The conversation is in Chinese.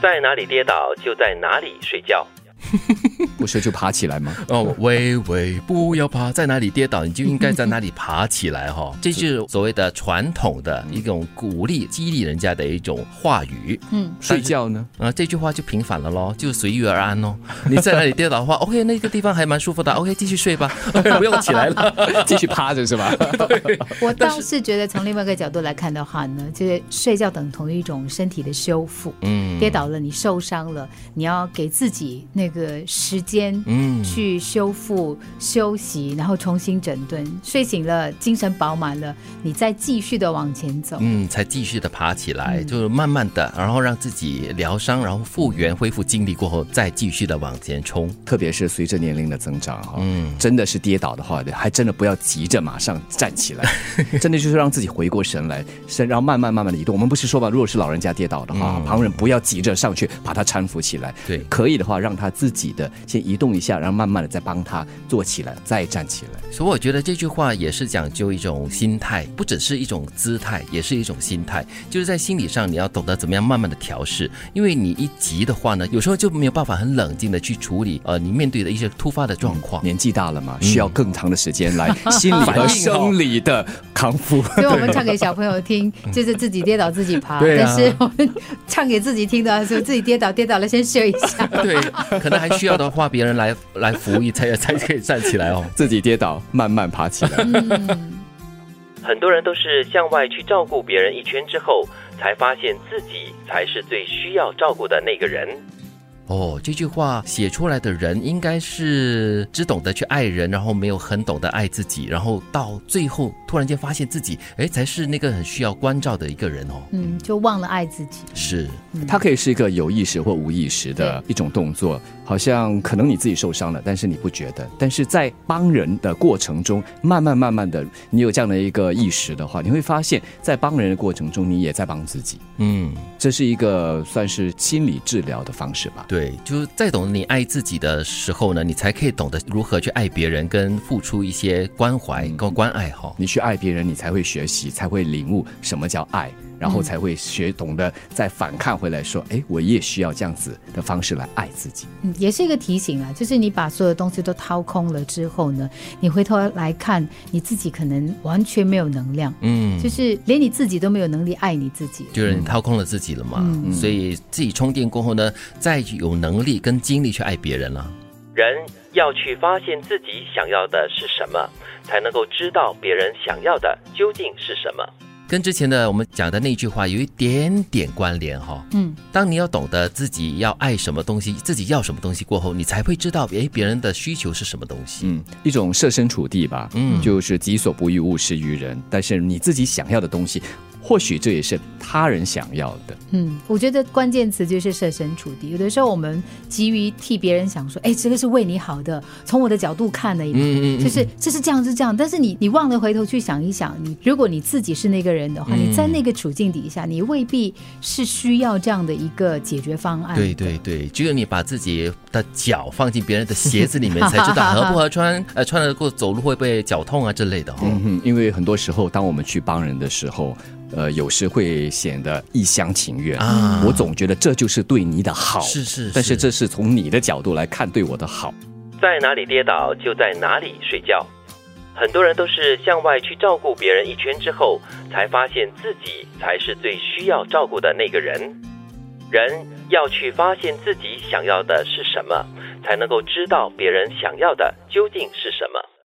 在哪里跌倒就在哪里睡觉。不是就爬起来吗？哦，喂喂，不要爬，在哪里跌倒你就应该在哪里爬起来哈。这是所谓的传统的一种鼓励、激励人家的一种话语。嗯，睡觉呢？啊，这句话就平反了咯，就随遇而安咯。你在哪里跌倒的话，OK，那个地方还蛮舒服的，OK，继续睡吧，不用起来了，继续趴着是吧？我倒是觉得从另外一个角度来看的话呢，就是睡觉等同于一种身体的修复。嗯，跌倒了，你受伤了，你要给自己那个时。间，嗯，去修复、休息，然后重新整顿。睡醒了，精神饱满了，你再继续的往前走，嗯，才继续的爬起来，就是慢慢的，然后让自己疗伤，然后复原、恢复精力过后，再继续的往前冲。特别是随着年龄的增长，哈，嗯，真的是跌倒的话，还真的不要急着马上站起来，真的就是让自己回过神来，神，然后慢慢慢慢的移动。我们不是说吧，如果是老人家跌倒的话，旁人不要急着上去把他搀扶起来，对，可以的话，让他自己的先。移动一下，然后慢慢的再帮他坐起来，再站起来。所以我觉得这句话也是讲究一种心态，不只是一种姿态，也是一种心态。就是在心理上，你要懂得怎么样慢慢的调试。因为你一急的话呢，有时候就没有办法很冷静的去处理呃你面对的一些突发的状况。年纪大了嘛，需要更长的时间来心理和生理的康复。所以我们唱给小朋友听，就是自己跌倒自己爬。但是我们唱给自己听的时候，自己跌倒跌倒了先睡一下。对，可能还需要的话。别人来来扶一才才可以站起来哦，自己跌倒慢慢爬起来。很多人都是向外去照顾别人一圈之后，才发现自己才是最需要照顾的那个人。哦，这句话写出来的人应该是只懂得去爱人，然后没有很懂得爱自己，然后到最后突然间发现自己，哎，才是那个很需要关照的一个人哦。嗯，就忘了爱自己。是，它可以是一个有意识或无意识的一种动作，好像可能你自己受伤了，但是你不觉得。但是在帮人的过程中，慢慢慢慢的，你有这样的一个意识的话，你会发现在帮人的过程中，你也在帮自己。嗯，这是一个算是心理治疗的方式吧。对。对，就是在懂得你爱自己的时候呢，你才可以懂得如何去爱别人，跟付出一些关怀跟关爱哈。你去爱别人，你才会学习，才会领悟什么叫爱。然后才会学懂得再反抗回来，说：“哎，我也需要这样子的方式来爱自己。”嗯，也是一个提醒啊，就是你把所有东西都掏空了之后呢，你回头来看你自己，可能完全没有能量。嗯，就是连你自己都没有能力爱你自己，就是你掏空了自己了嘛。嗯，所以自己充电过后呢，再有能力跟精力去爱别人了。人要去发现自己想要的是什么，才能够知道别人想要的究竟是什么。跟之前的我们讲的那句话有一点点关联哈，嗯，当你要懂得自己要爱什么东西，自己要什么东西过后，你才会知道，哎，别人的需求是什么东西，嗯，一种设身处地吧，嗯，就是己所不欲，勿施于人，但是你自己想要的东西。或许这也是他人想要的。嗯，我觉得关键词就是设身处地。有的时候我们急于替别人想，说，哎，这个是为你好的，从我的角度看的，嗯嗯，就是这是这样是这样。但是你你忘了回头去想一想，你如果你自己是那个人的话，你在那个处境底下，你未必是需要这样的一个解决方案。对对对，只有你把自己的脚放进别人的鞋子里面，才知道合不合穿，呃，穿得过走路会不会脚痛啊之类的。嗯哼，因为很多时候，当我们去帮人的时候。呃，有时会显得一厢情愿啊！我总觉得这就是对你的好，是是，但是这是从你的角度来看对我的好。在哪里跌倒就在哪里睡觉，很多人都是向外去照顾别人一圈之后，才发现自己才是最需要照顾的那个人。人要去发现自己想要的是什么，才能够知道别人想要的究竟是什么。